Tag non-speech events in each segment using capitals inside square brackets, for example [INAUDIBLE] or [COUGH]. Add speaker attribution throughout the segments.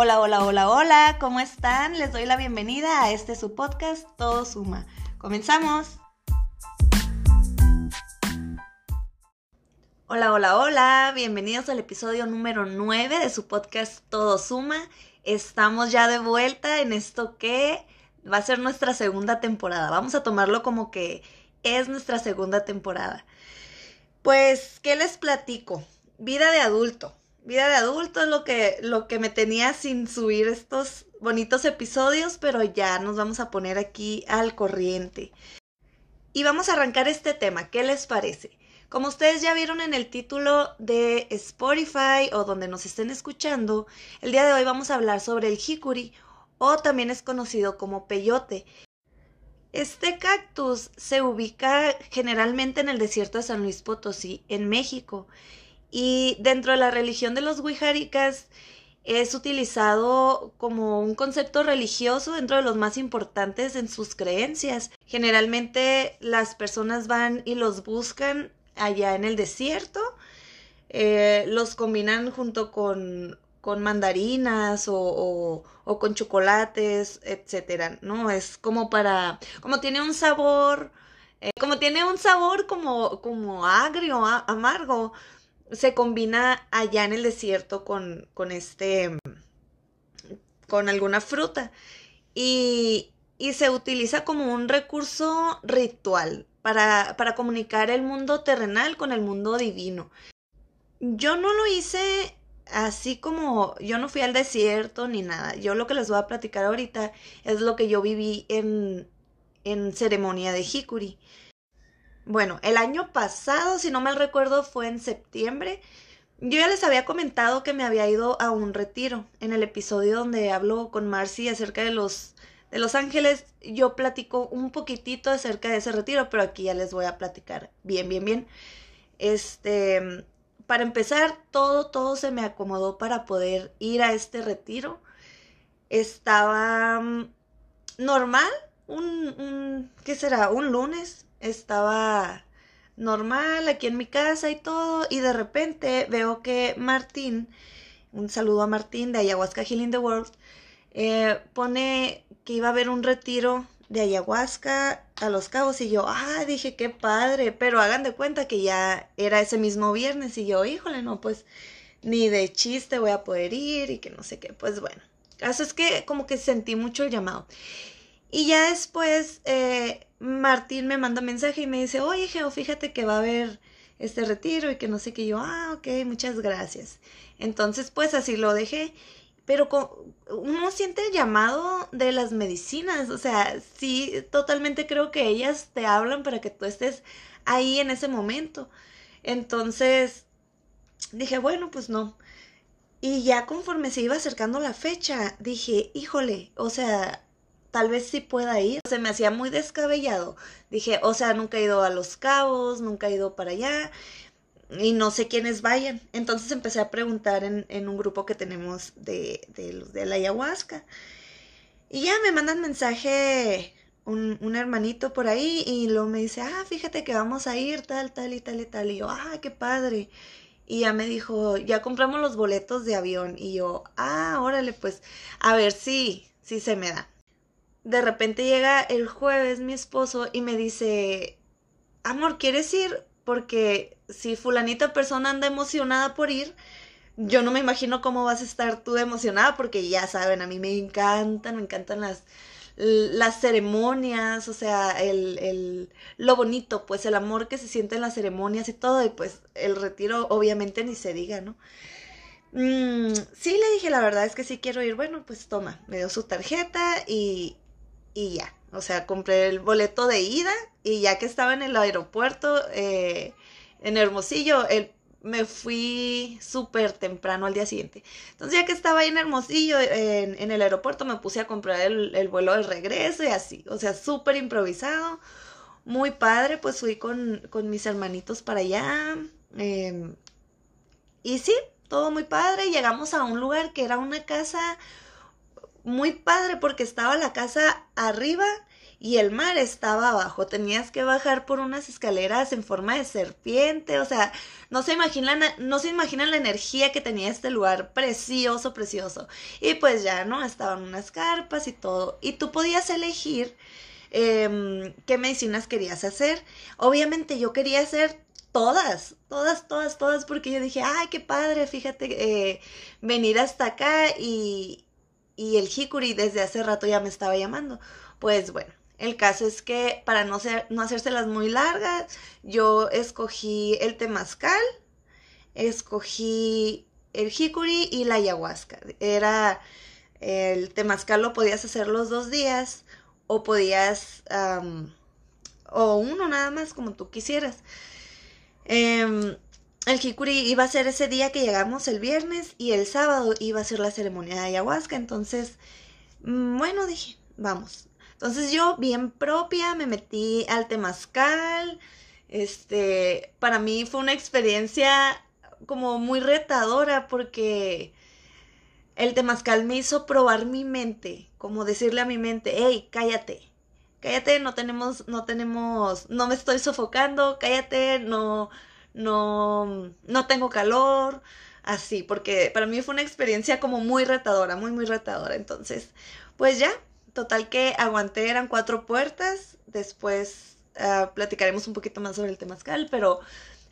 Speaker 1: Hola, hola, hola, hola, ¿cómo están? Les doy la bienvenida a este su podcast Todo Suma. Comenzamos. Hola, hola, hola, bienvenidos al episodio número 9 de su podcast Todo Suma. Estamos ya de vuelta en esto que va a ser nuestra segunda temporada. Vamos a tomarlo como que es nuestra segunda temporada. Pues, ¿qué les platico? Vida de adulto. Vida de adulto es lo que, lo que me tenía sin subir estos bonitos episodios, pero ya nos vamos a poner aquí al corriente. Y vamos a arrancar este tema, ¿qué les parece? Como ustedes ya vieron en el título de Spotify o donde nos estén escuchando, el día de hoy vamos a hablar sobre el hikuri o también es conocido como peyote. Este cactus se ubica generalmente en el desierto de San Luis Potosí, en México, y dentro de la religión de los Wijaricas es utilizado como un concepto religioso dentro de los más importantes en sus creencias. Generalmente las personas van y los buscan allá en el desierto, eh, los combinan junto con, con mandarinas o, o, con chocolates, etcétera, ¿no? Es como para, como tiene un sabor, eh, como tiene un sabor como, como agrio, amargo, se combina allá en el desierto con, con este, con alguna fruta y, y se utiliza como un recurso ritual para, para comunicar el mundo terrenal con el mundo divino. Yo no lo hice así como yo no fui al desierto ni nada. Yo lo que les voy a platicar ahorita es lo que yo viví en, en ceremonia de Hikuri. Bueno, el año pasado, si no mal recuerdo, fue en septiembre. Yo ya les había comentado que me había ido a un retiro. En el episodio donde hablo con Marcy acerca de los de Los Ángeles, yo platico un poquitito acerca de ese retiro, pero aquí ya les voy a platicar bien, bien, bien. Este, para empezar, todo, todo se me acomodó para poder ir a este retiro. Estaba mm, normal, un, un, ¿qué será? Un lunes. Estaba normal aquí en mi casa y todo. Y de repente veo que Martín, un saludo a Martín de Ayahuasca Healing the World, eh, pone que iba a haber un retiro de ayahuasca a Los Cabos y yo, ah, dije, qué padre, pero hagan de cuenta que ya era ese mismo viernes y yo, híjole, no, pues ni de chiste voy a poder ir y que no sé qué, pues bueno, caso es que como que sentí mucho el llamado. Y ya después eh, Martín me manda mensaje y me dice, oye, Geo, fíjate que va a haber este retiro y que no sé qué, yo, ah, ok, muchas gracias. Entonces, pues así lo dejé pero uno siente el llamado de las medicinas, o sea, sí, totalmente creo que ellas te hablan para que tú estés ahí en ese momento. Entonces, dije, bueno, pues no. Y ya conforme se iba acercando la fecha, dije, híjole, o sea, tal vez sí pueda ir. Se me hacía muy descabellado. Dije, o sea, nunca he ido a Los Cabos, nunca he ido para allá y no sé quiénes vayan. Entonces empecé a preguntar en, en un grupo que tenemos de, de los de la ayahuasca. Y ya me mandan mensaje un, un, hermanito por ahí y luego me dice, ah, fíjate que vamos a ir tal, tal y tal y tal. Y yo, ah, qué padre. Y ya me dijo, ya compramos los boletos de avión. Y yo, ah, órale, pues, a ver si, si se me da. De repente llega el jueves mi esposo y me dice, amor, ¿quieres ir? Porque si fulanita persona anda emocionada por ir, yo no me imagino cómo vas a estar tú emocionada porque ya saben, a mí me encantan, me encantan las, las ceremonias, o sea, el, el, lo bonito, pues el amor que se siente en las ceremonias y todo, y pues el retiro obviamente ni se diga, ¿no? Mm, sí, le dije, la verdad es que sí quiero ir, bueno, pues toma, me dio su tarjeta y, y ya, o sea, compré el boleto de ida y ya que estaba en el aeropuerto, eh, en Hermosillo, el, me fui súper temprano al día siguiente. Entonces ya que estaba ahí en Hermosillo, en, el aeropuerto, me puse a comprar el, el vuelo de regreso y así, o sea, súper improvisado, muy padre, pues fui con, con mis hermanitos para allá. Eh, y sí, todo muy padre. Llegamos a un lugar que era una casa muy padre porque estaba la casa arriba y el mar estaba abajo. Tenías que bajar por unas escaleras en forma de serpiente. O sea, no se imaginan, no se imaginan la energía que tenía este lugar precioso, precioso. Y pues ya, ¿no? Estaban unas carpas y todo. Y tú podías elegir em, qué medicinas querías hacer. Obviamente yo quería hacer todas, todas, todas, todas, porque yo dije, ay, qué padre, fíjate, eh, venir hasta acá y, y el Hikuri desde hace rato ya me estaba llamando. Pues bueno, el caso es que para no, ser, no hacérselas muy largas, yo escogí el temazcal, escogí el jicuri y la ayahuasca. Era el temazcal lo podías hacer los dos días o podías o uno nada más como tú quisieras. Em, el jicuri iba a ser ese día que llegamos el viernes y el sábado iba a ser la ceremonia de ayahuasca. Entonces, mm, bueno, dije, vamos, entonces yo, bien propia, me metí al temazcal. Este, para mí fue una experiencia como muy retadora porque el temazcal me hizo probar mi mente, como decirle a mi mente, hey, cállate, cállate, no tenemos, no tenemos, no me estoy sofocando, cállate, no, no, no tengo calor, así, porque para mí fue una experiencia como muy retadora, muy, muy retadora. Entonces, pues ya, Total que aguanté, eran cuatro puertas. Después ah, platicaremos un poquito más sobre el temazcal, pero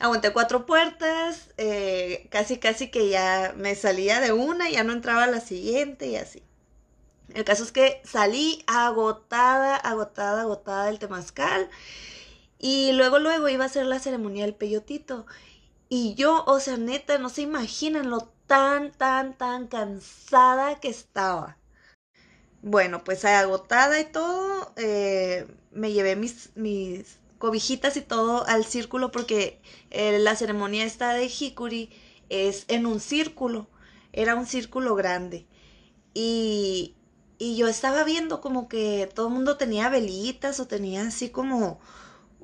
Speaker 1: aguanté cuatro puertas. Eh, casi, casi que ya me salía de una, ya no entraba a la siguiente y así. El caso es que salí agotada, agotada, agotada del temazcal. Y luego, luego iba a ser la ceremonia del peyotito. Y yo, o sea, neta, no se imaginan lo tan, tan, tan cansada que estaba. Bueno, pues agotada y todo, eh, me llevé mis, mis cobijitas y todo al círculo porque eh, la ceremonia esta de Hikuri es en un círculo, era un círculo grande. Y, y yo estaba viendo como que todo el mundo tenía velitas o tenía así como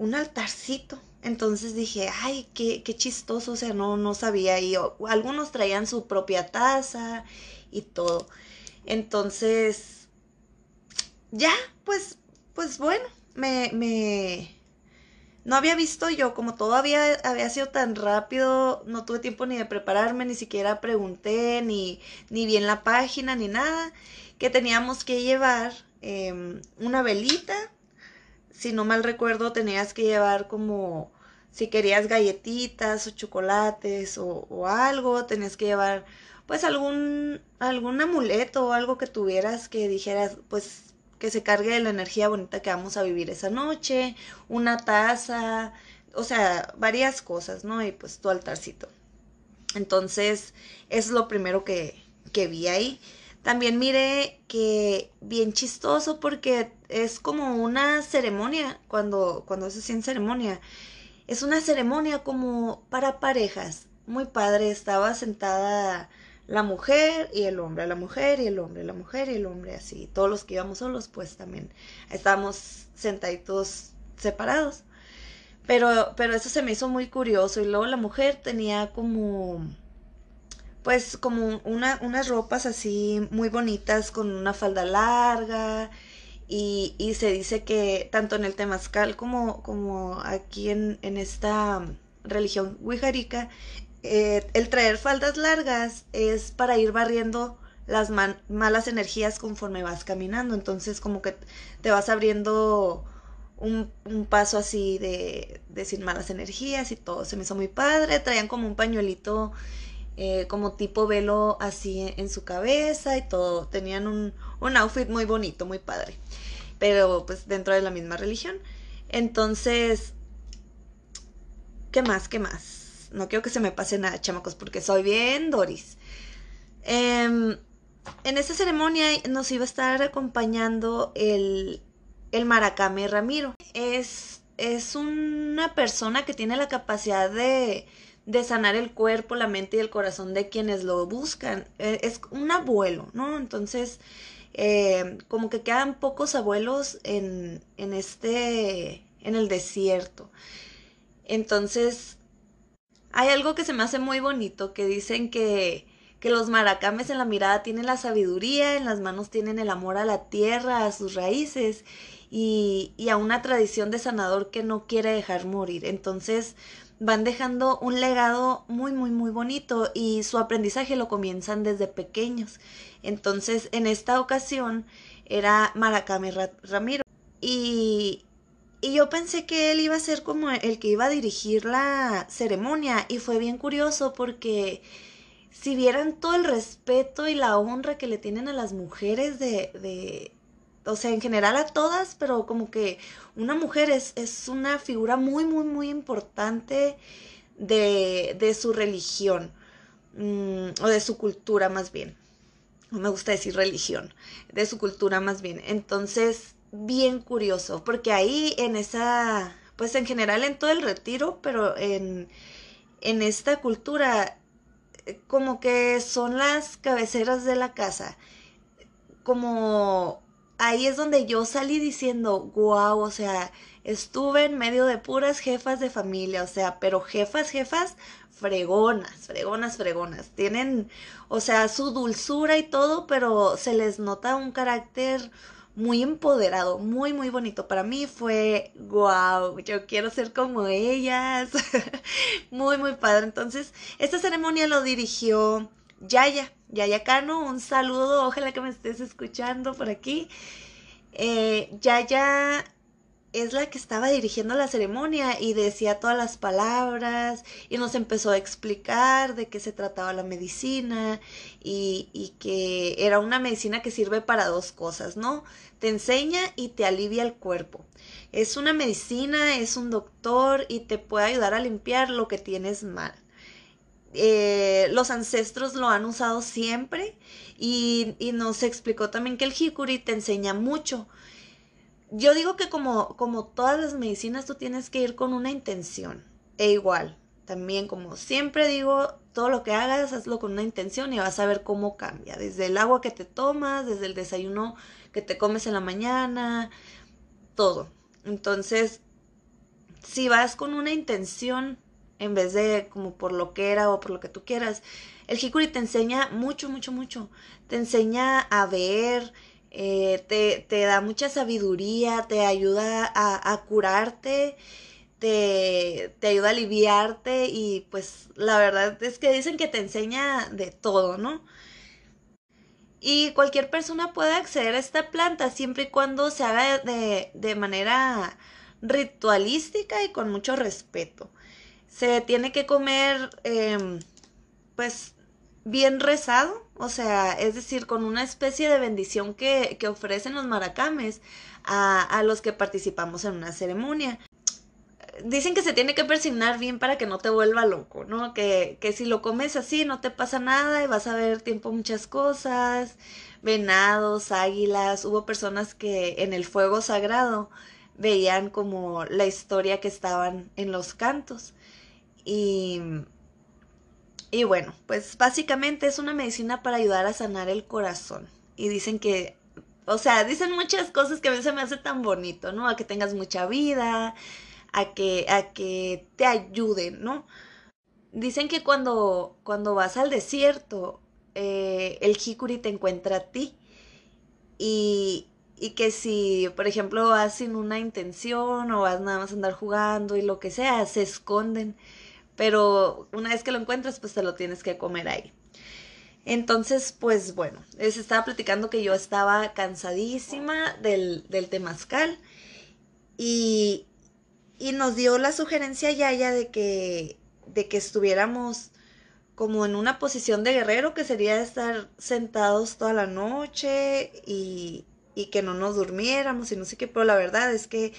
Speaker 1: un altarcito. Entonces dije, ay, qué, qué chistoso, o sea, no, no sabía. Y algunos traían su propia taza y todo. Entonces, ya, pues, pues bueno, me, me, no había visto yo, como todo había, había sido tan rápido, no tuve tiempo ni de prepararme, ni siquiera pregunté, ni, ni vi en la página, ni nada, que teníamos que llevar em, una velita, si no mal recuerdo, tenías que llevar como, si querías galletitas o chocolates o, algo, tenías que llevar pues algún, algún amuleto o algo que tuvieras que dijeras, pues que se cargue de la energía bonita que vamos a vivir esa noche, una taza, o sea, varias cosas, ¿no? Y pues tu altarcito. Entonces, es lo primero que, que vi ahí. También miré que bien chistoso porque es como una ceremonia, cuando, cuando es así en ceremonia. Es una ceremonia como para parejas. Muy padre, estaba sentada la mujer y el hombre, la mujer y el hombre, la mujer y el hombre, así. Todos los que íbamos solos, pues también estábamos sentaditos separados. Pero, pero eso se me hizo muy curioso. Y luego la mujer tenía como, pues como una, unas ropas así muy bonitas con una falda larga. Y, y se dice que tanto en el temazcal como, como aquí en, en esta religión wixárika eh, el traer faldas largas es para ir barriendo las malas energías conforme vas caminando. Entonces como que te vas abriendo un, paso así de, de, sin malas energías y todo. Se me hizo muy padre. Traían como un pañuelito eh, como tipo velo así en, su cabeza y todo. Tenían un, un outfit muy bonito, muy padre. Pero pues dentro de la misma religión. Entonces, ¿qué más? ¿Qué más? No quiero que se me pase nada, chamacos, porque soy bien Doris. Em, en esta ceremonia nos iba a estar acompañando el, el Maracame Ramiro. Es, es una persona que tiene la capacidad de, de sanar el cuerpo, la mente y el corazón de quienes lo buscan. E, es un abuelo, ¿no? Entonces, em, como que quedan pocos abuelos en, en este, en el desierto. Entonces, hay algo que se me hace muy bonito, que dicen que, que los maracames en la mirada tienen la sabiduría, en las manos tienen el amor a la tierra, a sus raíces y, y a una tradición de sanador que no quiere dejar morir. Entonces van dejando un legado muy, muy, muy bonito y su aprendizaje lo comienzan desde pequeños. Entonces, en esta ocasión era Maracame Ramiro. Y, y yo pensé que él iba a ser como el que iba a dirigir la ceremonia y fue bien curioso porque si vieran todo el respeto y la honra que le tienen a las mujeres de, de o sea, en general a todas, pero como que una mujer es, es una figura muy, muy, muy importante de, de su religión, mm, o de su cultura más bien. No me gusta decir religión, de su cultura más bien. Entonces, bien curioso, porque ahí en esa, pues en general en todo el retiro, pero en, en esta cultura como que son las cabeceras de la casa. Como ahí es donde yo salí diciendo, wow, o sea, estuve en medio de puras jefas de familia, o sea, pero jefas, jefas, fregonas, fregonas, fregonas. Tienen, o sea, su dulzura y todo, pero se les nota un carácter muy empoderado, muy, muy bonito. Para mí fue, wow, yo quiero ser como ellas. [LAUGHS] muy, muy padre. Entonces, esta ceremonia lo dirigió Yaya, Yaya Cano. Un saludo, ojalá que me estés escuchando por aquí. Eh, Yaya es la que estaba dirigiendo la ceremonia y decía todas las palabras y nos empezó a explicar de qué se trataba la medicina y, y, que era una medicina que sirve para dos cosas, ¿no? Te enseña y te alivia el cuerpo. Es una medicina, es un doctor y te puede ayudar a limpiar lo que tienes mal. Eh, los ancestros lo han usado siempre y, y nos explicó también que el hikuri te enseña mucho yo digo que como, como todas las medicinas, tú tienes que ir con una intención. E igual, también como siempre digo, todo lo que hagas, hazlo con una intención y vas a ver cómo cambia. Desde el agua que te tomas, desde el desayuno que te comes en la mañana, todo. Entonces, si vas con una intención, en vez de como por lo que era o por lo que tú quieras, el Hikuri te enseña mucho, mucho, mucho. Te enseña a ver, eh, te, te, da mucha sabiduría, te ayuda a, a curarte, te, te, ayuda a aliviarte y pues la verdad es que dicen que te enseña de todo, ¿no? Y cualquier persona puede acceder a esta planta siempre y cuando se haga de, de manera ritualística y con mucho respeto. Se tiene que comer, eh, pues, bien rezado, o sea, es decir, con una especie de bendición que, que ofrecen los maracames a, a, los que participamos en una ceremonia. Dicen que se tiene que persignar bien para que no te vuelva loco, ¿no? Que, que si lo comes así no te pasa nada y vas a ver tiempo muchas cosas, venados, águilas, hubo personas que en el fuego sagrado veían como la historia que estaban en los cantos y y bueno, pues básicamente es una medicina para ayudar a sanar el corazón. Y dicen que, o sea, dicen muchas cosas que a veces me hace tan bonito, ¿no? A que tengas mucha vida, a que, a que te ayuden, ¿no? Dicen que cuando, cuando vas al desierto, eh, el jicuri te encuentra a ti. Y, y que si, por ejemplo, vas sin una intención o vas nada más a andar jugando y lo que sea, se esconden pero una vez que lo encuentras, pues te lo tienes que comer ahí. Entonces, pues bueno, les estaba platicando que yo estaba cansadísima del, del temazcal y, y nos dio la sugerencia Yaya de que, de que estuviéramos como en una posición de guerrero, que sería estar sentados toda la noche y, y que no nos durmiéramos y no sé qué, pero la verdad es que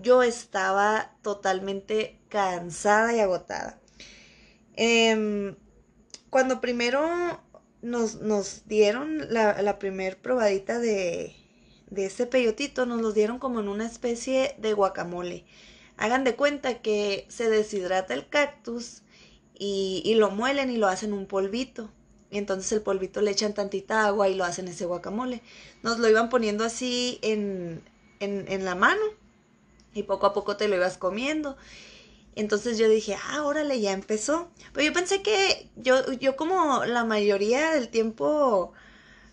Speaker 1: yo estaba totalmente cansada y agotada. Eh, cuando primero nos, nos dieron la, la primer probadita de, de ese peyotito, nos lo dieron como en una especie de guacamole. Hagan de cuenta que se deshidrata el cactus y, y lo muelen y lo hacen un polvito. Y entonces el polvito le echan tantita agua y lo hacen ese guacamole. Nos lo iban poniendo así en, en, en la mano y poco a poco te lo ibas comiendo. Entonces yo dije, ah, órale, ya empezó. Pero yo pensé que yo, yo como la mayoría del tiempo,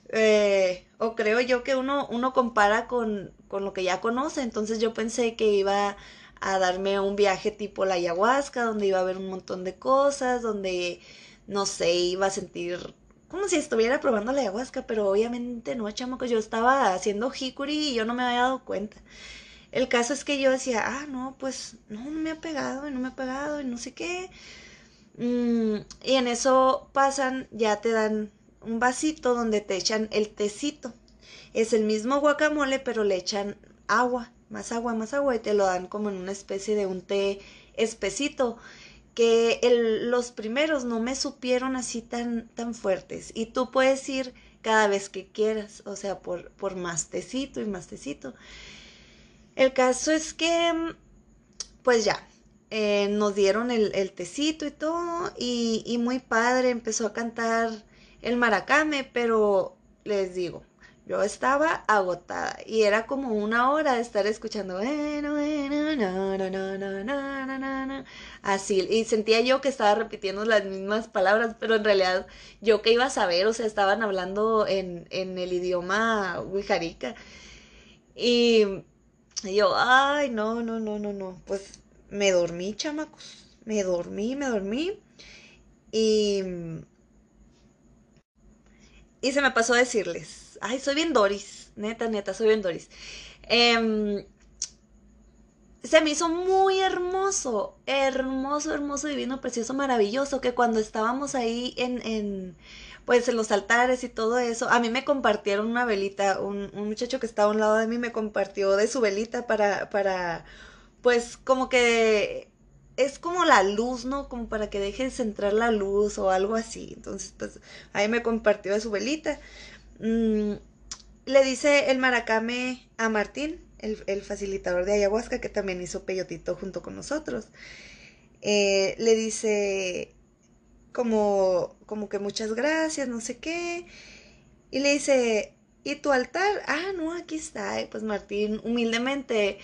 Speaker 1: eh, o creo yo que uno, uno compara con, con lo que ya conoce, entonces yo pensé que iba a darme un viaje tipo la ayahuasca, donde iba a ver un montón de cosas, donde, no sé, iba a sentir como si estuviera probando la ayahuasca, pero obviamente no, chamacos, yo estaba haciendo hikuri y yo no me había dado cuenta. El caso es que yo decía, ah, no, pues no, no me ha pegado y no me ha pegado y no sé qué. Mm, y en eso pasan, ya te dan un vasito donde te echan el tecito. Es el mismo guacamole, pero le echan agua, más agua, más agua y te lo dan como en una especie de un té espesito que el, los primeros no me supieron así tan, tan fuertes. Y tú puedes ir cada vez que quieras, o sea, por, por más tecito y más tecito. El caso es que, pues ya, eh, nos dieron el, el, tecito y todo, y, y muy padre, empezó a cantar el maracame, pero les digo, yo estaba agotada y era como una hora de estar escuchando así y sentía yo que estaba repitiendo las mismas palabras, pero en realidad yo que iba a saber, o sea, estaban hablando en, en el idioma wixárika y, y yo, ay, no, no, no, no, no, pues me dormí, chamacos, me dormí, me dormí. Y y se me pasó a decirles, ay, soy bien Doris, neta, neta, soy bien Doris. Em, se me hizo muy hermoso, hermoso, hermoso, divino, precioso, maravilloso, que cuando estábamos ahí en, en pues en los altares y todo eso, a mí me compartieron una velita, un, un muchacho que estaba a un lado de mí me compartió de su velita para, para, pues como que es como la luz, ¿no? Como para que dejes entrar la luz o algo así. Entonces, pues ahí me compartió de su velita. Mm, le dice el maracame a Martín, el, facilitador de ayahuasca, que también hizo peyotito junto con nosotros. Eh, le dice como, como que muchas gracias, no sé qué. Y le dice, ¿y tu altar? Ah, no, aquí está. Y pues Martín humildemente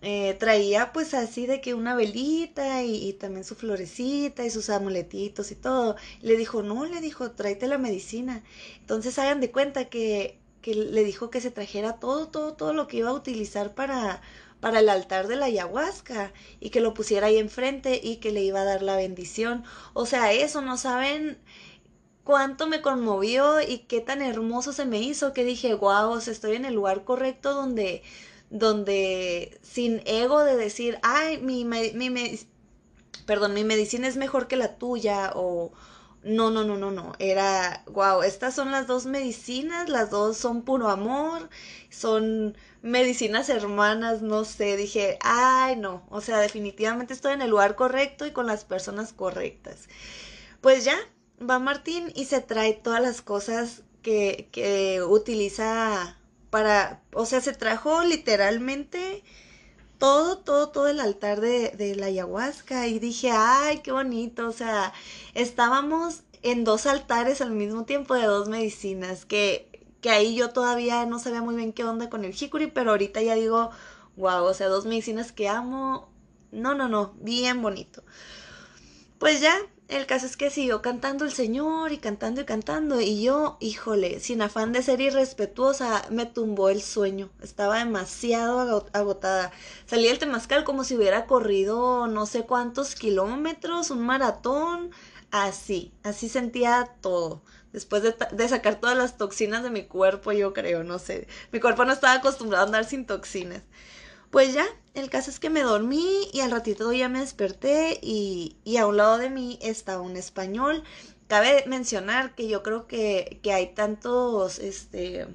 Speaker 1: eh, traía pues así de que una velita y, también su florecita y sus amuletitos y todo. Le dijo, no, le dijo, tráete la medicina. Entonces hagan de cuenta que, que le dijo que se trajera todo, todo, todo lo que iba a utilizar para, para el altar de la ayahuasca y que lo pusiera ahí enfrente y que le iba a dar la bendición. O sea, eso no saben cuánto me conmovió y qué tan hermoso se me hizo que dije, wow, estoy en el lugar correcto donde donde sin ego de decir, ay, mi, mi, perdón, mi medicina es mejor que la tuya o no, no, no, no, no, era, wow, estas son las dos medicinas, las dos son puro amor, son medicinas hermanas, no sé, dije, ay, no, o sea, definitivamente estoy en el lugar correcto y con las personas correctas. Pues ya, va Martín y se trae todas las cosas que, que utiliza para, o sea, se trajo literalmente todo, todo, todo el altar de, de la ayahuasca y dije, ay, qué bonito, o sea, estábamos en dos altares al mismo tiempo de dos medicinas, que, que ahí yo todavía no sabía muy bien qué onda con el hikuri, pero ahorita ya digo, wow, o sea, dos medicinas que amo, no, no, no, bien bonito. Pues ya, el caso es que siguió cantando el Señor y cantando y cantando y yo, híjole, sin afán de ser irrespetuosa, me tumbó el sueño. Estaba demasiado agotada. Salí del temazcal como si hubiera corrido no sé cuántos kilómetros, un maratón, así, así sentía todo. Después de, de sacar todas las toxinas de mi cuerpo, yo creo, no sé. Mi cuerpo no estaba acostumbrado a andar sin toxinas. Pues ya, el caso es que me dormí y al ratito ya me desperté y, a un lado de mí estaba un español. Cabe mencionar que yo creo que, que hay tantos, este,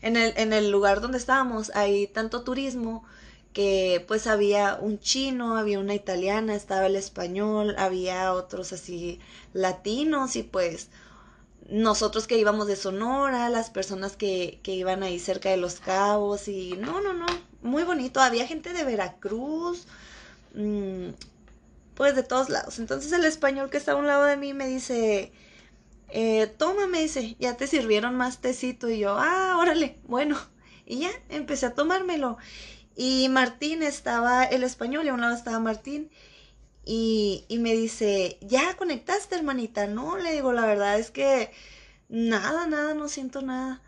Speaker 1: en el, en el lugar donde estábamos hay tanto turismo que pues había un chino, había una italiana, estaba el español, había otros así latinos y pues nosotros que íbamos de Sonora, las personas que, que iban ahí cerca de los cabos y no, no, no, muy bonito. Había gente de Veracruz, mm, pues de todos lados. Entonces el español que está a un lado de mí me dice, eh, toma, me dice, ya te sirvieron más tecito. Y yo, ah, órale, bueno. Y ya, empecé a tomármelo. Y Martín estaba el español y a un lado estaba Martín. Y, y, me dice, ¿ya conectaste, hermanita? No, le digo, la verdad es que nada, nada, no siento nada.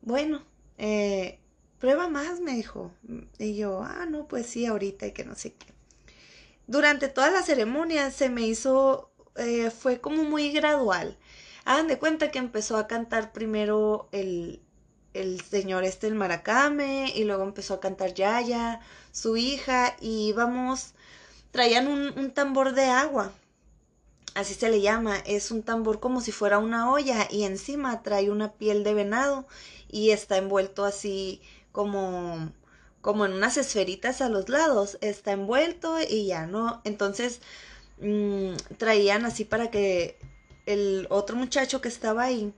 Speaker 1: Bueno, eh, prueba más, me dijo. Y yo, ah, no, pues sí, ahorita y que no sé qué. Durante toda la ceremonia se me hizo, eh, fue como muy gradual. Hagan de cuenta que empezó a cantar primero el, el señor este, el maracame, y luego empezó a cantar Yaya, su hija, y íbamos traían un, tambor de agua, así se le llama, es un tambor como si fuera una olla y encima trae una piel de venado y está envuelto así como como en unas esferitas a los lados, está envuelto y ya no, entonces mm, traían así para que el otro muchacho que estaba ahí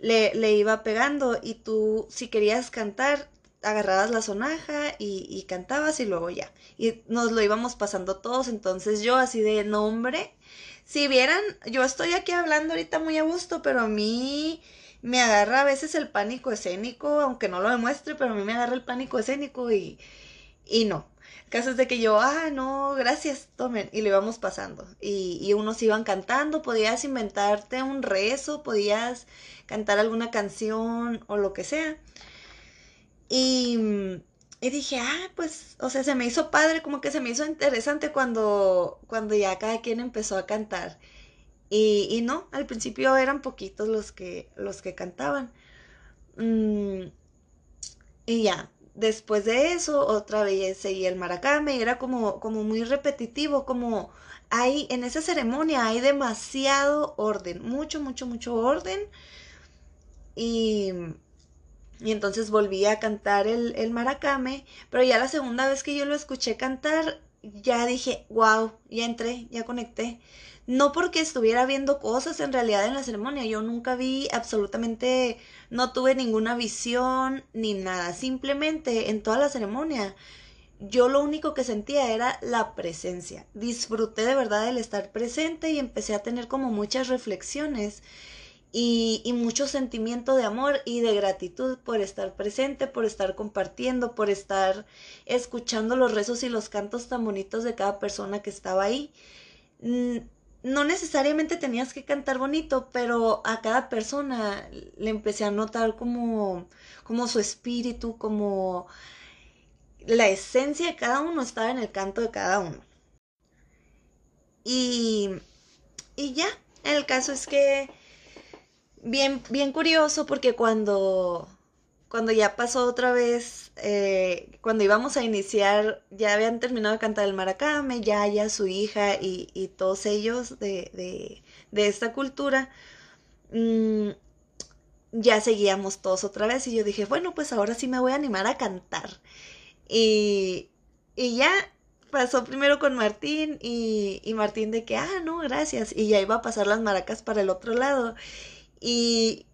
Speaker 1: le, le iba pegando y tú si querías cantar agarrabas la sonaja y, cantabas y luego ya. Y nos lo íbamos pasando todos, entonces yo así de nombre. Si vieran, yo estoy aquí hablando ahorita muy a gusto, pero a mí me agarra a veces el pánico escénico, aunque no lo demuestre, pero a mí me agarra el pánico escénico y, y no. Casos de que yo, ah, no, gracias, tomen, y lo íbamos pasando. Y, y unos iban cantando, podías inventarte un rezo, podías cantar alguna canción o lo que sea. Y, y, dije, ah, pues, o sea, se me hizo padre, como que se me hizo interesante cuando, cuando ya cada quien empezó a cantar. Y, no, al principio eran poquitos los que, los que cantaban. Mm, y ya, después de eso, otra vez seguía el maracame y era como, como muy repetitivo, como hay, en esa ceremonia hay demasiado orden, mucho, mucho, mucho orden. Y y entonces volví a cantar el, el, maracame, pero ya la segunda vez que yo lo escuché cantar, ya dije, wow, ya entré, ya conecté. No porque estuviera viendo cosas en realidad en la ceremonia, yo nunca vi absolutamente, no tuve ninguna visión ni nada, simplemente en toda la ceremonia yo lo único que sentía era la presencia. Disfruté de verdad el estar presente y empecé a tener como muchas reflexiones y, mucho sentimiento de amor y de gratitud por estar presente, por estar compartiendo, por estar escuchando los rezos y los cantos tan bonitos de cada persona que estaba ahí. No necesariamente tenías que cantar bonito, pero a cada persona le empecé a notar como, como su espíritu, como la esencia de cada uno estaba en el canto de cada uno. Y, y ya, el caso es que bien, bien curioso porque cuando, cuando ya pasó otra vez, eh, cuando íbamos a iniciar, ya habían terminado de cantar el maracame, ya, ya su hija y, y todos ellos de, de, de esta cultura, mm, ya seguíamos todos otra vez y yo dije, bueno, pues ahora sí me voy a animar a cantar. Y, y ya pasó primero con Martín y, y Martín de que, ah, no, gracias. Y ya iba a pasar las maracas para el otro lado. Y,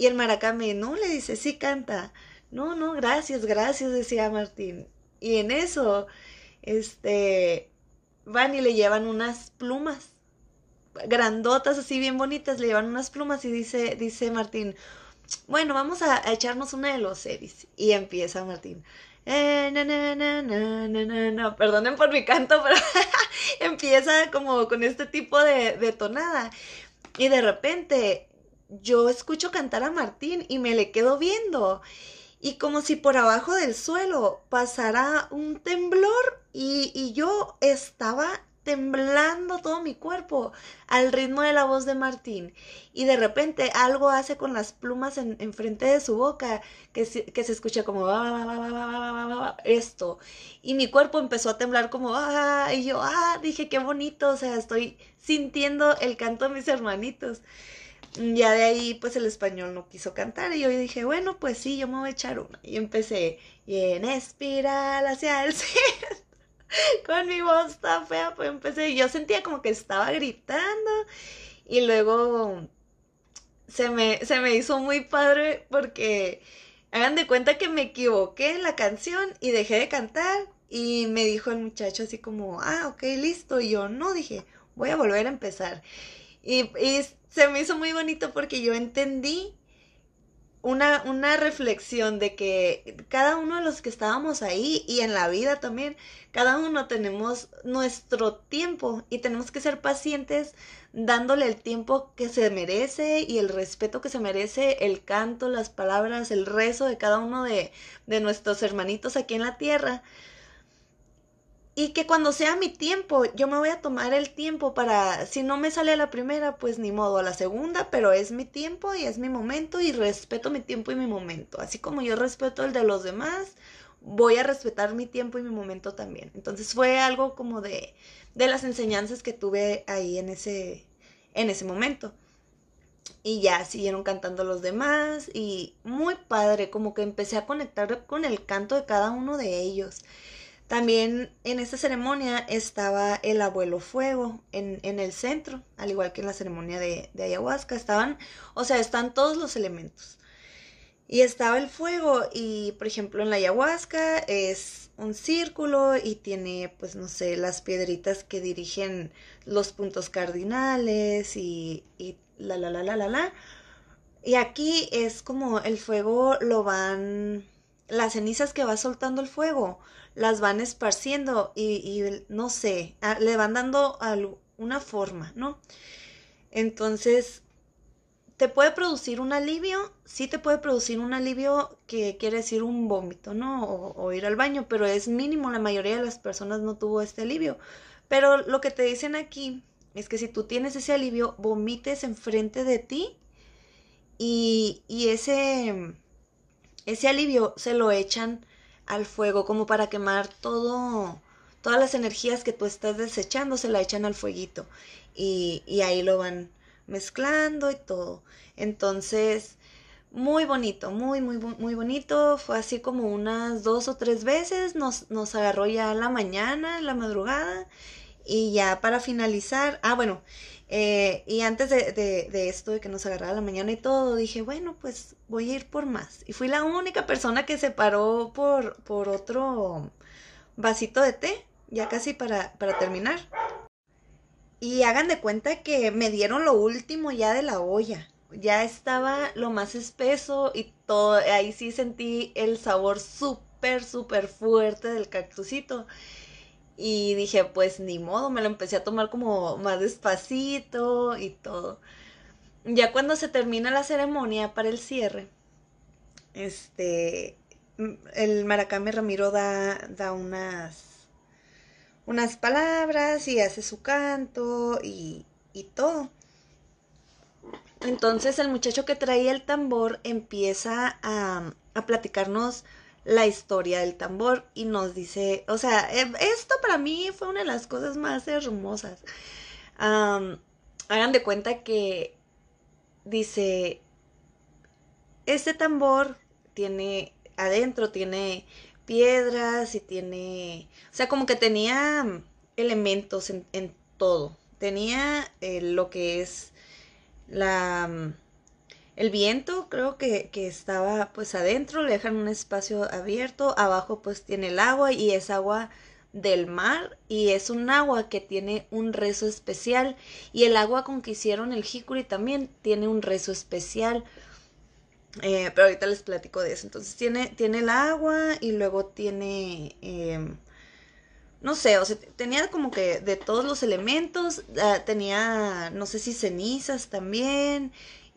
Speaker 1: y el maracame, no, le dice, sí canta. No, no, gracias, gracias, decía Martín. Y en eso, este, van y le llevan unas plumas, grandotas, así bien bonitas, le llevan unas plumas y dice, dice Martín, bueno, vamos a, echarnos una de los Edis. Y empieza Martín. Eh, no, Perdonen por mi canto, pero [LAUGHS] empieza como con este tipo de, de tonada. Y de repente yo escucho cantar a Martín y me le quedo viendo. Y como si por abajo del suelo pasara un temblor y, y yo estaba temblando todo mi cuerpo al ritmo de la voz de Martín. Y de repente algo hace con las plumas en, frente de su boca que se, que se escucha como esto. Y mi cuerpo empezó a temblar como ah, y yo ah, dije qué bonito, o sea, estoy sintiendo el canto de mis hermanitos. Ya de ahí, pues el español no quiso cantar. Y yo dije, bueno, pues sí, yo me voy a echar una. Y empecé, y en espiral hacia el [LAUGHS] cielo. Con mi voz tan fea, pues empecé. Yo sentía como que estaba gritando. Y luego se me, se me hizo muy padre porque hagan de cuenta que me equivoqué en la canción y dejé de cantar. Y me dijo el muchacho así como, ah, ok, listo. Y yo no, dije, voy a volver a empezar. Y, se me hizo muy bonito porque yo entendí una, una reflexión de que cada uno de los que estábamos ahí y en la vida también, cada uno tenemos nuestro tiempo y tenemos que ser pacientes dándole el tiempo que se merece y el respeto que se merece el canto, las palabras, el rezo de cada uno de, de nuestros hermanitos aquí en la tierra y que cuando sea mi tiempo, yo me voy a tomar el tiempo para, si no me sale a la primera, pues ni modo, a la segunda, pero es mi tiempo y es mi momento y respeto mi tiempo y mi momento. Así como yo respeto el de los demás, voy a respetar mi tiempo y mi momento también. Entonces fue algo como de, de las enseñanzas que tuve ahí en ese, en ese momento. Y ya siguieron cantando los demás y muy padre, como que empecé a conectar con el canto de cada uno de ellos. También en esta ceremonia estaba el abuelo fuego en, el centro, al igual que en la ceremonia de, ayahuasca. Estaban, o sea, están todos los elementos. Y estaba el fuego y, por ejemplo, en la ayahuasca es un círculo y tiene, pues, no sé, las piedritas que dirigen los puntos cardinales y, y la, la, la, la, la, la. Y aquí es como el fuego lo van, las cenizas que va soltando el fuego las van esparciendo y, no sé, le van dando una forma, ¿no? Entonces, ¿te puede producir un alivio? Sí te puede producir un alivio que quiere decir un vómito, ¿no? O, ir al baño, pero es mínimo, la mayoría de las personas no tuvo este alivio. Pero lo que te dicen aquí es que si tú tienes ese alivio, vomites enfrente de ti y, y ese, ese alivio se lo echan al fuego, como para quemar todo, todas las energías que tú estás desechando, se la echan al fueguito y, y ahí lo van mezclando y todo. Entonces, muy bonito, muy, muy, muy bonito. Fue así como unas dos o tres veces. Nos, nos agarró ya la mañana, la madrugada. Y ya para finalizar, ah, bueno, eh, y antes de, esto, de que nos agarrara la mañana y todo, dije, bueno, pues voy a ir por más. Y fui la única persona que se paró por, por otro vasito de té, ya casi para, para terminar. Y hagan de cuenta que me dieron lo último ya de la olla. Ya estaba lo más espeso y todo. Ahí sí sentí el sabor súper, súper fuerte del cactusito. Y dije, pues ni modo, me lo empecé a tomar como más despacito y todo. Ya cuando se termina la ceremonia para el cierre, este, el Maracame Ramiro da, da unas, unas palabras y hace su canto y, y todo. Entonces el muchacho que traía el tambor empieza a, a platicarnos la historia del tambor y nos dice, o sea, em, esto para mí fue una de las cosas más hermosas. hagan de cuenta que dice, este tambor tiene adentro, tiene piedras y tiene, o sea, como que tenía elementos en, en todo. Tenía eh, lo que es la el viento creo que, estaba pues adentro, le dejan un espacio abierto, abajo pues tiene el agua y es agua del mar y es un agua que tiene un rezo especial y el agua con que hicieron el jicuri también tiene un rezo especial. Eh, pero ahorita les platico de eso. Entonces tiene, tiene el agua y luego tiene, em, no sé, o sea, tenía como que de todos los elementos, ah, tenía, no sé si cenizas también,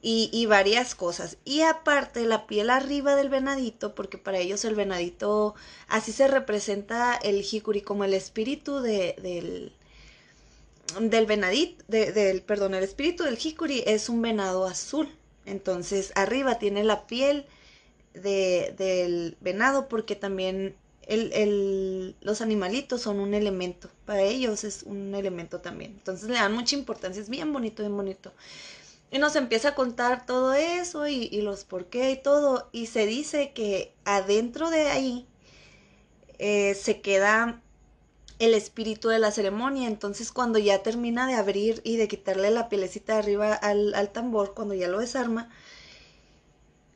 Speaker 1: y, varias cosas. Y aparte la piel arriba del venadito, porque para ellos el venadito, así se representa el jicuri como el espíritu de, del, del venadito, del, perdón, el espíritu del jicuri es un venado azul. Entonces arriba tiene la piel de, del venado porque también el, el, los animalitos son un elemento. Para ellos es un elemento también. Entonces le dan mucha importancia. Es bien bonito, bien bonito. Y nos empieza a contar todo eso y, los por qué y todo. Y se dice que adentro de ahí eh, se queda el espíritu de la ceremonia. Entonces cuando ya termina de abrir y de quitarle la pielecita de arriba al, tambor, cuando ya lo desarma,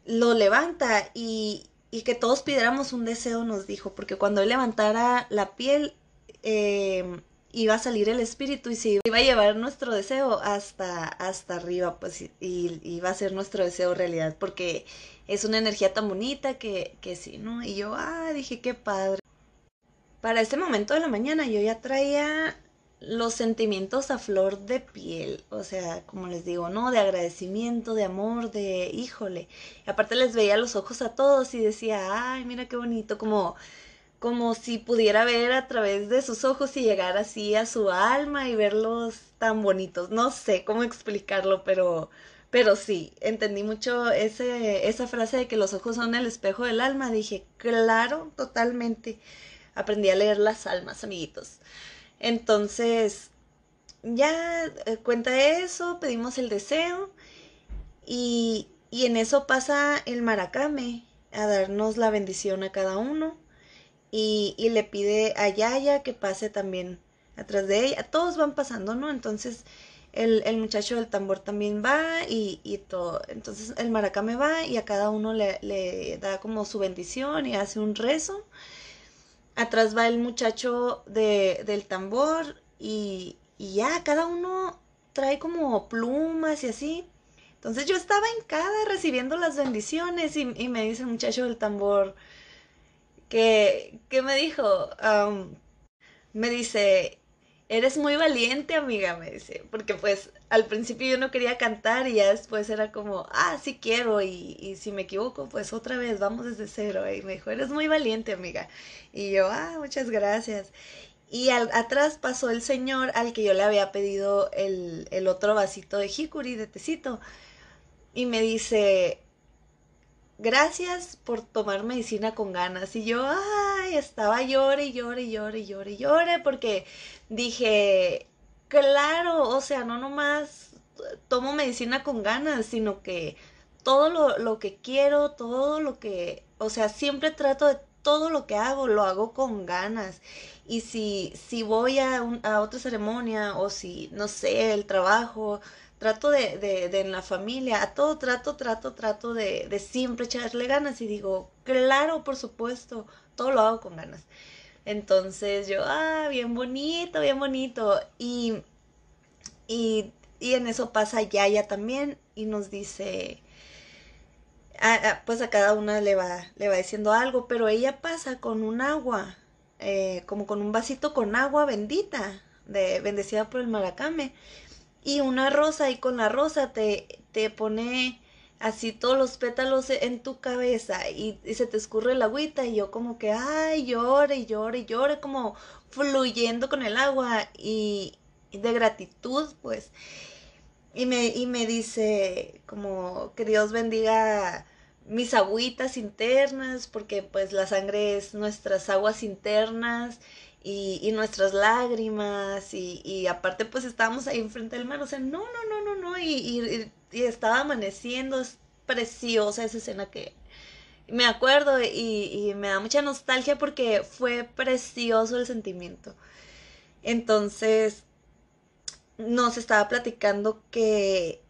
Speaker 1: lo levanta y, y, que todos pidiéramos un deseo, nos dijo, porque cuando él levantara la piel eh, iba a salir el espíritu y se iba a llevar nuestro deseo hasta, hasta arriba, pues, y, iba a ser nuestro deseo realidad, porque es una energía tan bonita que, que sí, ¿no? Y yo, ah, dije, qué padre. Para ese momento de la mañana yo ya traía los sentimientos a flor de piel, o sea, como les digo, ¿no? De agradecimiento, de amor, de híjole. Aparte les veía los ojos a todos y decía, ay, mira qué bonito, como, como si pudiera ver a través de sus ojos y llegar así a su alma y verlos tan bonitos. No sé cómo explicarlo, pero, pero sí, entendí mucho ese, esa frase de que los ojos son el espejo del alma. Dije, claro, totalmente. Aprendí a leer las almas, amiguitos. Entonces, ya eh, cuenta eso, pedimos el deseo y, y en eso pasa el maracame a darnos la bendición a cada uno y, le pide a Yaya que pase también atrás de ella. Todos van pasando, ¿no? Entonces el, el muchacho del tambor también va y, y, todo. Entonces el maracame va y a cada uno le, le da como su bendición y hace un rezo. Atrás va el muchacho de, del tambor y, y ya, cada uno trae como plumas y así. Entonces yo estaba en cada recibiendo las bendiciones y, y me dice el muchacho del tambor que, me dijo, me dice, eres muy valiente, amiga, me dice, porque pues al principio yo no quería cantar y ya después era como, ah, sí quiero y, y si me equivoco, pues otra vez, vamos desde cero. Y me dijo, eres muy valiente, amiga. Y yo, ah, muchas gracias. Y al, atrás pasó el señor al que yo le había pedido el, el otro vasito de jicuri, de tecito. Y me dice, gracias por tomar medicina con ganas. Y yo, ay, estaba llore, llore, llore, llore, llore, porque dije, claro, o sea, no nomás tomo medicina con ganas, sino que todo lo, lo que quiero, todo lo que, o sea, siempre trato de todo lo que hago, lo hago con ganas. Y si, si voy a, a otra ceremonia o si, no sé, el trabajo, trato de, de, de, en la familia, a todo trato, trato, trato de, de siempre echarle ganas y digo, claro, por supuesto, todo lo hago con ganas. Entonces yo, ah, bien bonito, bien bonito. Y, y, y en eso pasa Yaya también y nos dice, pues a cada una le va, le va diciendo algo, pero ella pasa con un agua, eh, como con un vasito con agua bendita, de, bendecida por el maracame y una rosa y con la rosa te, te pone así todos los pétalos en tu cabeza y, se te escurre el agüita y yo como que, ay, llore, llore, llore, como fluyendo con el agua y, de gratitud, pues. Y me, y me dice como que Dios bendiga mis agüitas internas, porque pues la sangre es nuestras aguas internas y, y nuestras lágrimas y, y, aparte pues estábamos ahí enfrente del mar, o sea, no, no, no, no, no, y, y, estaba amaneciendo, es preciosa esa escena que me acuerdo y, me da mucha nostalgia porque fue precioso el sentimiento. Entonces, nos estaba platicando que,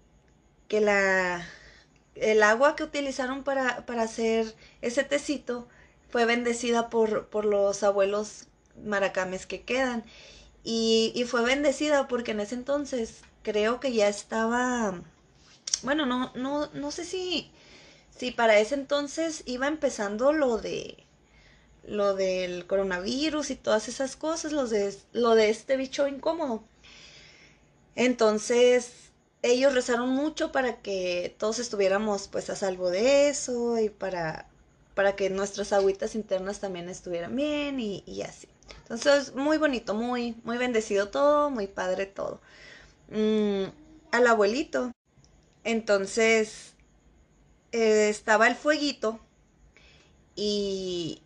Speaker 1: que la, el agua que utilizaron para, para hacer ese tecito fue bendecida por, por los abuelos maracames que quedan. Y, y, fue bendecida porque en ese entonces creo que ya estaba, bueno, no, no, no sé si, si para ese entonces iba empezando lo de, lo del coronavirus y todas esas cosas, lo de, lo de este bicho incómodo. Entonces, ellos rezaron mucho para que todos estuviéramos pues a salvo de eso y para, para que nuestras agüitas internas también estuvieran bien y, y así. Entonces, muy bonito, muy, muy bendecido todo, muy padre todo. Mm, al abuelito. Entonces, eh, estaba el fueguito y,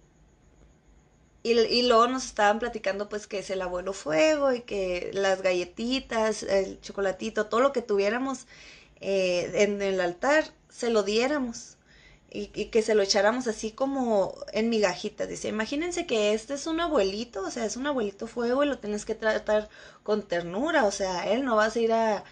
Speaker 1: y, luego nos estaban platicando pues que es el abuelo fuego y que las galletitas, el chocolatito, todo lo que tuviéramos eh, en el altar, se lo diéramos y, y, que se lo echáramos así como en migajitas. Dice, imagínense que este es un abuelito, o sea, es un abuelito fuego y lo tienes que tratar con ternura, o sea, él no vas a ir a,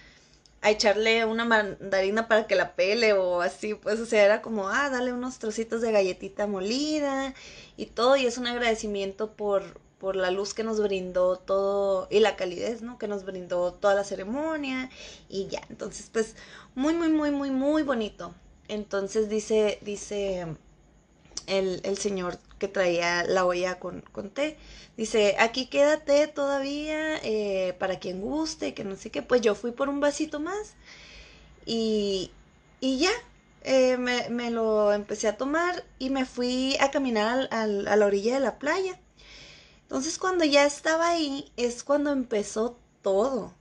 Speaker 1: a echarle una mandarina para que la pele o así, pues, o sea, era como, ah, dale unos trocitos de galletita molida y todo, y es un agradecimiento por, por la luz que nos brindó todo y la calidez, ¿no? Que nos brindó toda la ceremonia y ya. Entonces, pues muy, muy, muy, muy, muy bonito. Entonces dice, dice el, el señor que traía la olla con, con té, dice, aquí quédate todavía eh, para quien guste, que no sé qué. Pues yo fui por un vasito más y, y ya, eh, me, me, lo empecé a tomar y me fui a caminar al, a la orilla de la playa. Entonces cuando ya estaba ahí es cuando empezó todo.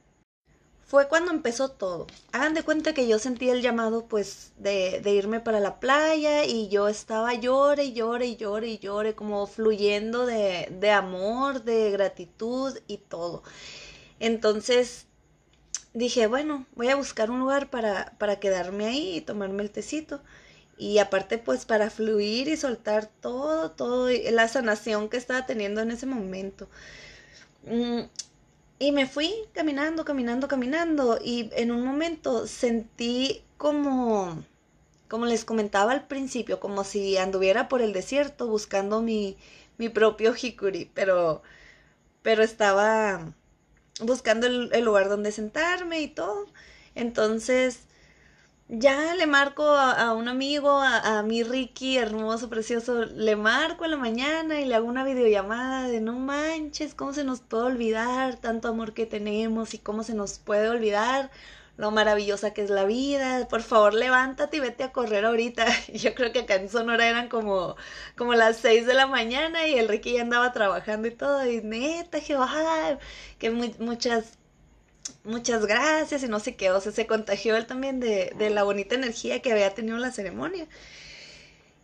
Speaker 1: Fue cuando empezó todo. Hagan de cuenta que yo sentí el llamado pues de, irme para la playa y yo estaba llore y llore y llore y llore como fluyendo de, de amor, de gratitud y todo. Entonces dije, bueno, voy a buscar un lugar para, para quedarme ahí y tomarme el tecito. Y aparte, pues para fluir y soltar todo, todo, la sanación que estaba teniendo en ese momento. Y me fui caminando, caminando, caminando. Y en un momento sentí como, como les comentaba al principio, como si anduviera por el desierto buscando mi, mi propio hikuri. Pero, pero estaba buscando el, el lugar donde sentarme y todo. Entonces ya le marco a, un amigo, a, mi Ricky, hermoso, precioso, le marco en la mañana y le hago una videollamada de no manches, cómo se nos puede olvidar tanto amor que tenemos y cómo se nos puede olvidar lo maravillosa que es la vida. Por favor, levántate y vete a correr ahorita. [LAUGHS] Yo creo que acá en Sonora eran como, como las 6 de la mañana y el Ricky ya andaba trabajando y todo. Y neta, que bajar, que muchas muchas gracias y no sé qué, o sea, se contagió él también de, de la bonita energía que había tenido la ceremonia.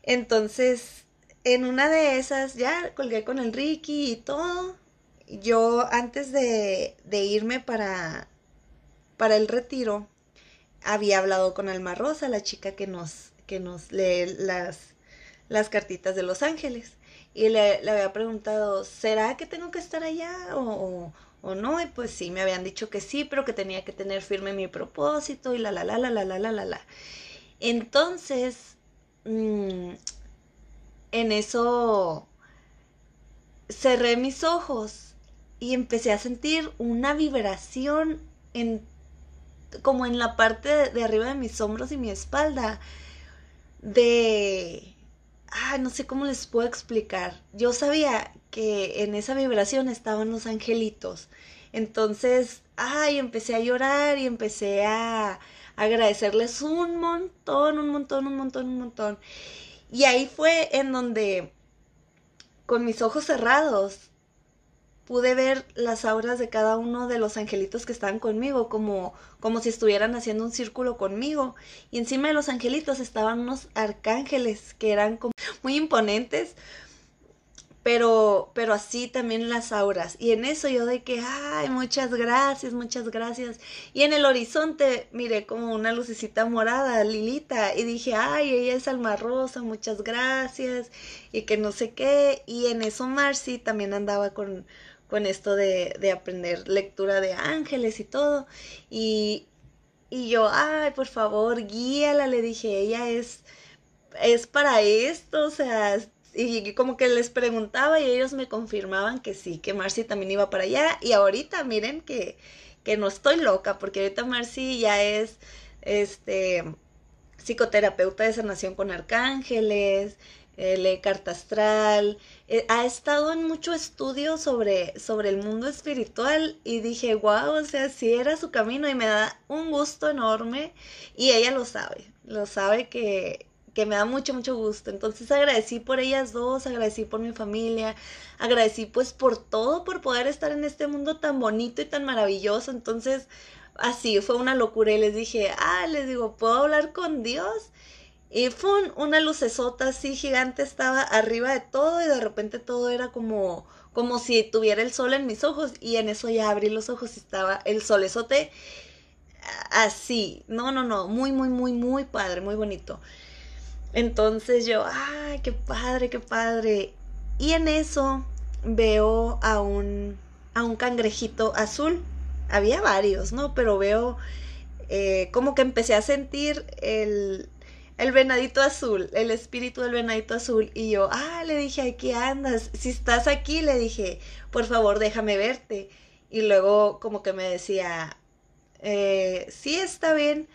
Speaker 1: Entonces, en una de esas ya colgué con el Ricky y todo. Yo antes de, de irme para, para el retiro, había hablado con Alma Rosa, la chica que nos, que nos lee las, las cartitas de Los Ángeles. Y le, le había preguntado, ¿será que tengo que estar allá? o, o no, y pues sí, me habían dicho que sí, pero que tenía que tener firme mi propósito y la, la, la, la, la, la, la, la. la. Entonces, mm, en eso cerré mis ojos y empecé a sentir una vibración en, como en la parte de arriba de mis hombros y mi espalda de ah, no sé cómo les puedo explicar. Yo sabía que en esa vibración estaban los angelitos. Entonces, ay, empecé a llorar y empecé a agradecerles un montón, un montón, un montón, un montón. Y ahí fue en donde, con mis ojos cerrados, pude ver las auras de cada uno de los angelitos que estaban conmigo, como, como si estuvieran haciendo un círculo conmigo. Y encima de los angelitos estaban unos arcángeles que eran como muy imponentes, pero, pero así también las auras. Y en eso yo de que, ay, muchas gracias, muchas gracias. Y en el horizonte miré como una lucecita morada, Lilita, y dije, ay, ella es Alma Rosa, muchas gracias, y que no sé qué. Y en eso Marcy también andaba con, con esto de, de aprender lectura de ángeles y todo. Y, y yo, ay, por favor, guíala, le dije, ella es, es para esto, o sea, y como que les preguntaba y ellos me confirmaban que sí, que Marcy también iba para allá. Y ahorita miren que, que no estoy loca, porque ahorita Marcy ya es este psicoterapeuta de sanación con arcángeles, eh, lee carta astral, eh, ha estado en mucho estudio sobre, sobre el mundo espiritual y dije, wow, o sea, sí era su camino y me da un gusto enorme y ella lo sabe, lo sabe que, que me da mucho, mucho gusto. Entonces agradecí por ellas dos, agradecí por mi familia, agradecí pues por todo, por poder estar en este mundo tan bonito y tan maravilloso. Entonces, así fue una locura y les dije, ah, les digo, ¿puedo hablar con Dios? Y fue una lucesota así gigante, estaba arriba de todo y de repente todo era como, como si tuviera el sol en mis ojos y en eso ya abrí los ojos y estaba el solezote así. No, no, no, muy, muy, muy, muy padre, muy bonito. Entonces yo, ay, qué padre, qué padre. Y en eso veo a un, a un cangrejito azul. Había varios, ¿no? Pero veo eh, como que empecé a sentir el, el venadito azul, el espíritu del venadito azul. Y yo, ah, le dije, aquí andas. Si estás aquí, le dije, por favor, déjame verte. Y luego como que me decía, eh, sí, está bien.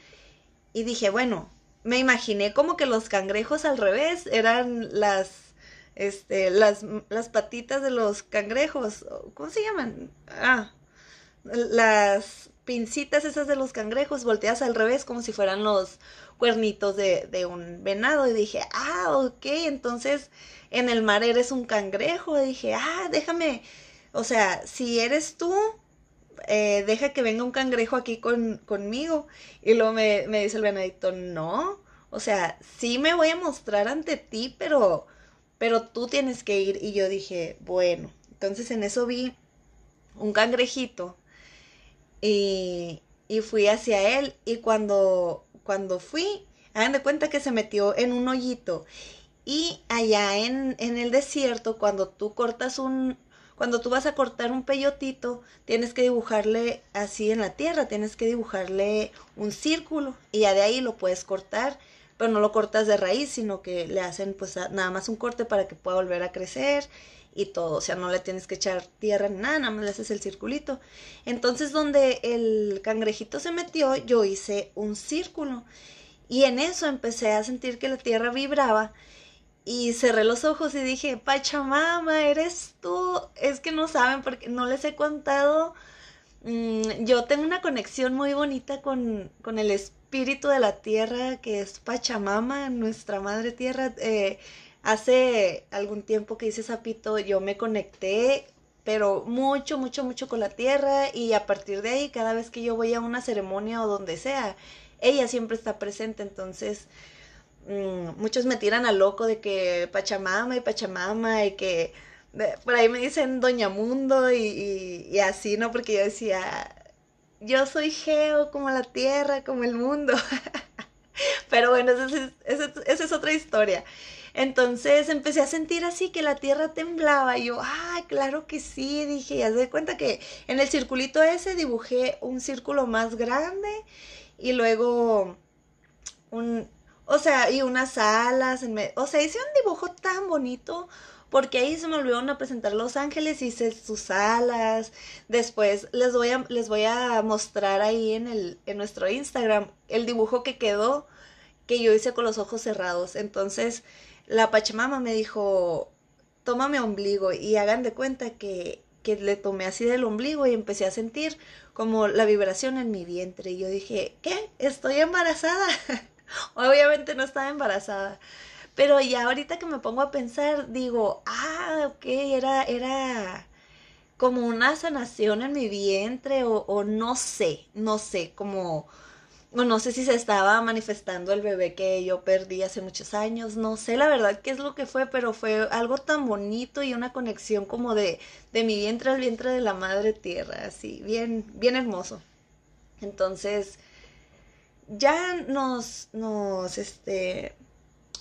Speaker 1: Y dije, bueno, me imaginé como que los cangrejos al revés eran las, este, las, las patitas de los cangrejos. ¿Cómo se llaman? Ah, las pincitas esas de los cangrejos volteadas al revés como si fueran los cuernitos de, de, un venado y dije, ah, ok, entonces en el mar eres un cangrejo. Dije, ah, déjame, o sea, si eres tú, eh, deja que venga un cangrejo aquí con, conmigo. Y luego me, me dice el venadito, no, o sea, sí me voy a mostrar ante ti, pero, pero tú tienes que ir. Y yo dije, bueno, entonces en eso vi un cangrejito y, y fui hacia él y cuando, cuando fui, hagan de cuenta que se metió en un hoyito. Y allá en, en el desierto, cuando tú cortas un, cuando tú vas a cortar un peyotito, tienes que dibujarle así en la tierra, tienes que dibujarle un círculo y ya de ahí lo puedes cortar, pero no lo cortas de raíz, sino que le hacen pues nada más un corte para que pueda volver a crecer y todo, o sea, no le tienes que echar tierra ni nada, nada más le haces el circulito. Entonces, donde el cangrejito se metió, yo hice un círculo y en eso empecé a sentir que la tierra vibraba y cerré los ojos y dije, Pachamama, eres tú. Es que no saben porque no les he contado. Mm, yo tengo una conexión muy bonita con, con, el espíritu de la tierra que es Pachamama, nuestra madre tierra. Eh, Hace algún tiempo que hice Zapito, yo me conecté, pero mucho, mucho, mucho con la tierra y a partir de ahí, cada vez que yo voy a una ceremonia o donde sea, ella siempre está presente, entonces mm, muchos me tiran a loco de que Pachamama y Pachamama y que por ahí me dicen Doña Mundo y, así, ¿no? Porque yo decía, yo soy Geo como la tierra, como el mundo. [LAUGHS] Pero bueno, esa es otra historia. Entonces empecé a sentir así que la tierra temblaba y yo, ah, claro que sí, dije, ya se cuenta que en el circulito ese dibujé un círculo más grande y luego un, o sea, y unas alas, o sea, hice un dibujo tan bonito porque ahí se me olvidó a presentar Los Ángeles, hice sus alas, después les voy a, les voy a mostrar ahí en, el, en nuestro Instagram el dibujo que quedó, que yo hice con los ojos cerrados, entonces la Pachamama me dijo, toma mi ombligo y hagan de cuenta que, que le tomé así del ombligo y empecé a sentir como la vibración en mi vientre. Y yo dije, ¿qué? ¿Estoy embarazada? [LAUGHS] Obviamente no estaba embarazada. Pero ya ahorita que me pongo a pensar, digo, ah, ok, era, era como una sanación en mi vientre o, o no sé, no sé, como no sé si se estaba manifestando el bebé que yo perdí hace muchos años, no sé la verdad qué es lo que fue, pero fue algo tan bonito y una conexión como de, de mi vientre al vientre de la madre tierra, así, bien, bien hermoso. Entonces, ya nos, nos, este,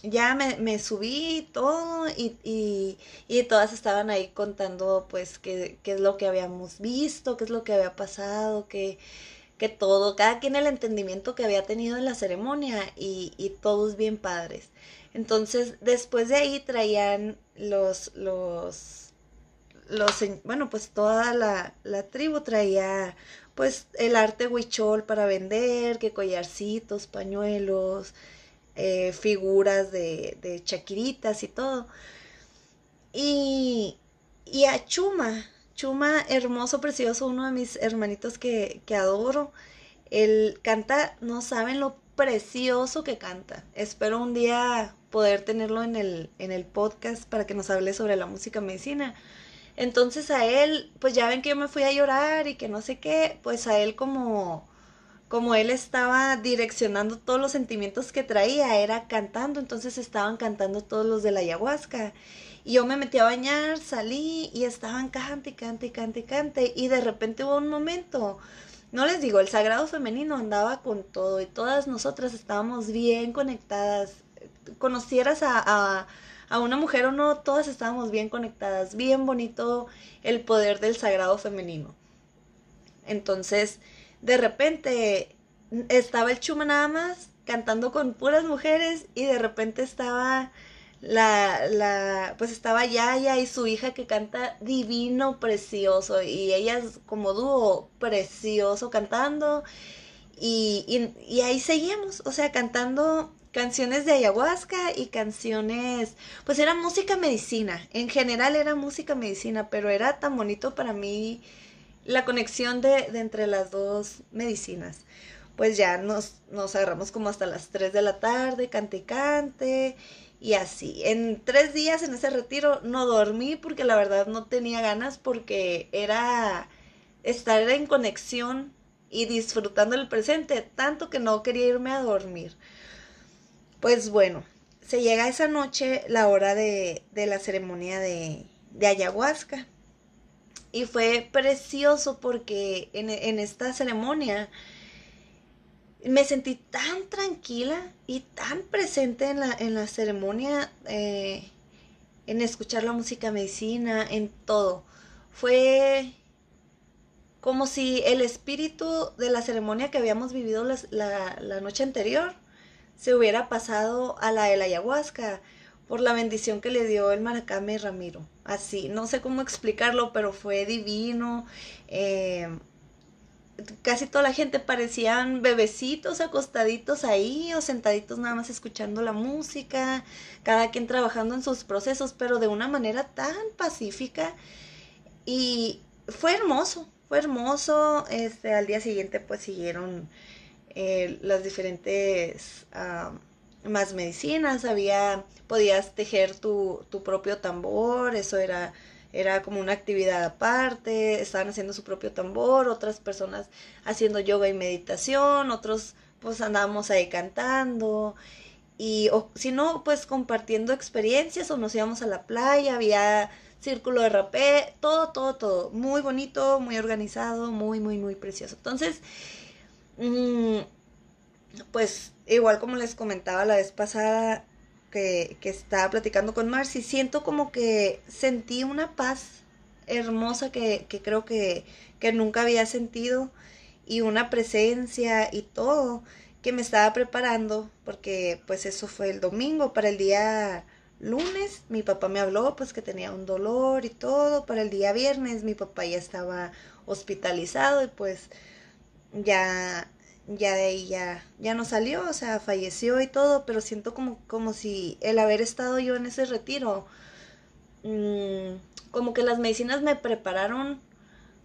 Speaker 1: ya me, me subí todo y, y, y, todas estaban ahí contando pues qué, qué es lo que habíamos visto, qué es lo que había pasado, qué que todo, cada quien el entendimiento que había tenido en la ceremonia y, todos bien padres. Entonces, después de ahí traían los, los, los, bueno, pues toda la, la tribu traía pues el arte huichol para vender, que collarcitos, pañuelos, eh, figuras de, de chaquiritas y todo. Y, y a Chuma, Chuma, hermoso, precioso, uno de mis hermanitos que, que adoro. Él canta, no saben lo precioso que canta. Espero un día poder tenerlo en el, en el podcast para que nos hable sobre la música medicina. Entonces a él, pues ya ven que yo me fui a llorar y que no sé qué, pues a él como, como él estaba direccionando todos los sentimientos que traía, era cantando, entonces estaban cantando todos los de la ayahuasca. Y yo me metí a bañar, salí y estaban cante, cante, cante, cante. Y de repente hubo un momento, no les digo, el sagrado femenino andaba con todo y todas nosotras estábamos bien conectadas. Conocieras a, a, una mujer o no, todas estábamos bien conectadas. Bien bonito el poder del sagrado femenino. Entonces, de repente estaba el chuma nada más cantando con puras mujeres y de repente estaba la, la, pues estaba Yaya y su hija que canta divino, precioso, y ellas como dúo precioso cantando, y, y, ahí seguíamos, o sea, cantando canciones de ayahuasca y canciones, pues era música medicina, en general era música medicina, pero era tan bonito para mí la conexión de, de entre las dos medicinas. Pues ya nos, nos agarramos como hasta las 3 de la tarde, cante y cante, y así. En tres días en ese retiro no dormí porque la verdad no tenía ganas porque era estar en conexión y disfrutando el presente, tanto que no quería irme a dormir. Pues bueno, se llega esa noche la hora de, de la ceremonia de, de, ayahuasca. Y fue precioso porque en, en esta ceremonia me sentí tan tranquila y tan presente en la, en la ceremonia, eh, en escuchar la música medicina, en todo. Fue como si el espíritu de la ceremonia que habíamos vivido la, la, noche anterior se hubiera pasado a la de la ayahuasca por la bendición que le dio el Maracame Ramiro. Así, no sé cómo explicarlo, pero fue divino. Eh, casi toda la gente parecían bebecitos acostaditos ahí o sentaditos nada más escuchando la música, cada quien trabajando en sus procesos, pero de una manera tan pacífica y fue hermoso, fue hermoso. Este, al día siguiente pues siguieron eh, las diferentes más medicinas, había, podías tejer tu, tu propio tambor, eso era era como una actividad aparte, estaban haciendo su propio tambor, otras personas haciendo yoga y meditación, otros pues andábamos ahí cantando y o, si no pues compartiendo experiencias o nos íbamos a la playa, había círculo de rapé, todo, todo, todo, muy bonito, muy organizado, muy, muy, muy precioso. Entonces, mmm, pues igual como les comentaba la vez pasada, que, estaba platicando con Marcy, siento como que sentí una paz hermosa que, creo que, que nunca había sentido y una presencia y todo que me estaba preparando porque pues eso fue el domingo. Para el día lunes mi papá me habló pues que tenía un dolor y todo. Para el día viernes mi papá ya estaba hospitalizado y pues ya ya de ahí ya, ya no salió, o sea, falleció y todo, pero siento como, como si el haber estado yo en ese retiro, mmm, como que las medicinas me prepararon,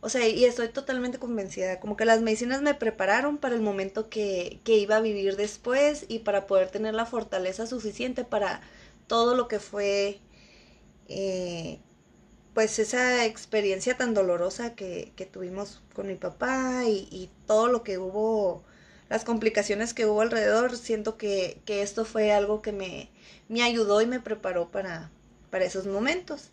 Speaker 1: o sea, y estoy totalmente convencida, como que las medicinas me prepararon para el momento que, que iba a vivir después y para poder tener la fortaleza suficiente para todo lo que fue, eh, pues esa experiencia tan dolorosa que, que tuvimos con mi papá y, y todo lo que hubo las complicaciones que hubo alrededor, siento que, esto fue algo que me, me, ayudó y me preparó para, para esos momentos.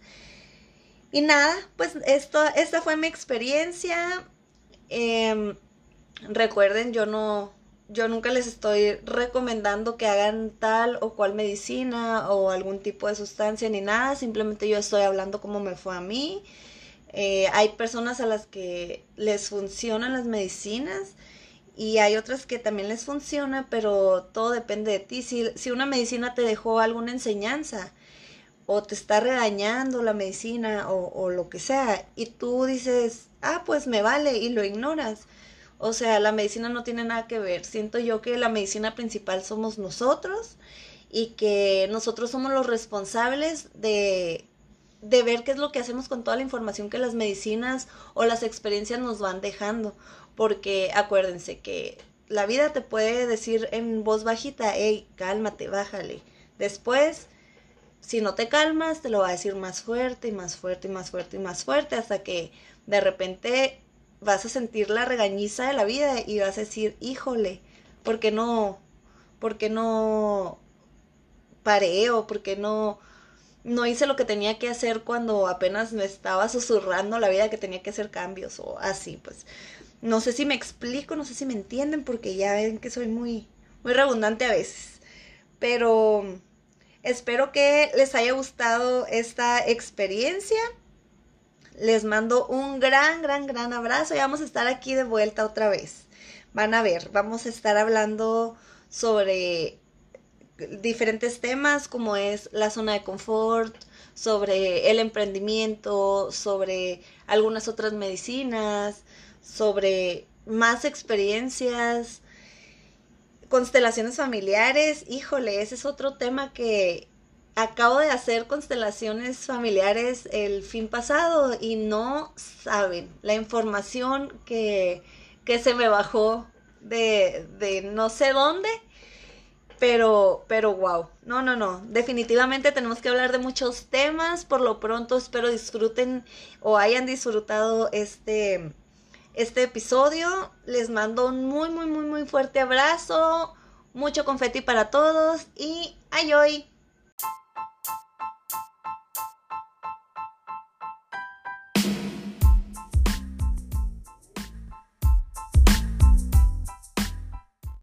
Speaker 1: Y nada, pues esto, esta fue mi experiencia. Em, recuerden, yo no, yo nunca les estoy recomendando que hagan tal o cual medicina o algún tipo de sustancia ni nada. Simplemente yo estoy hablando como me fue a mí. Eh, hay personas a las que les funcionan las medicinas y hay otras que también les funciona, pero todo depende de ti. Si, si una medicina te dejó alguna enseñanza o te está regañando la medicina o, o lo que sea y tú dices, ah, pues me vale y lo ignoras. O sea, la medicina no tiene nada que ver. Siento yo que la medicina principal somos nosotros y que nosotros somos los responsables de, de ver qué es lo que hacemos con toda la información que las medicinas o las experiencias nos van dejando porque acuérdense que la vida te puede decir en voz bajita, hey, cálmate, bájale. Después, si no te calmas, te lo va a decir más fuerte y más fuerte y más fuerte y más fuerte hasta que de repente vas a sentir la regañiza de la vida y vas a decir, híjole, ¿por qué no, por qué no paré o por qué no, no hice lo que tenía que hacer cuando apenas me estaba susurrando la vida que tenía que hacer cambios o así, pues no sé si me explico, no sé si me entienden, porque ya ven que soy muy, muy redundante a veces. Pero espero que les haya gustado esta experiencia. Les mando un gran, gran, gran abrazo y vamos a estar aquí de vuelta otra vez. Van a ver, vamos a estar hablando sobre diferentes temas como es la zona de confort, sobre el emprendimiento, sobre algunas otras medicinas, sobre más experiencias, constelaciones familiares. Híjole, ese es otro tema que acabo de hacer constelaciones familiares el fin pasado y no saben la información que, que se me bajó de, de no sé dónde pero, pero wow. No, no, no. Definitivamente tenemos que hablar de muchos temas. Por lo pronto espero disfruten o hayan disfrutado este, este episodio. Les mando un muy, muy, muy, muy fuerte abrazo. Mucho confeti para todos. Y ay, hoy.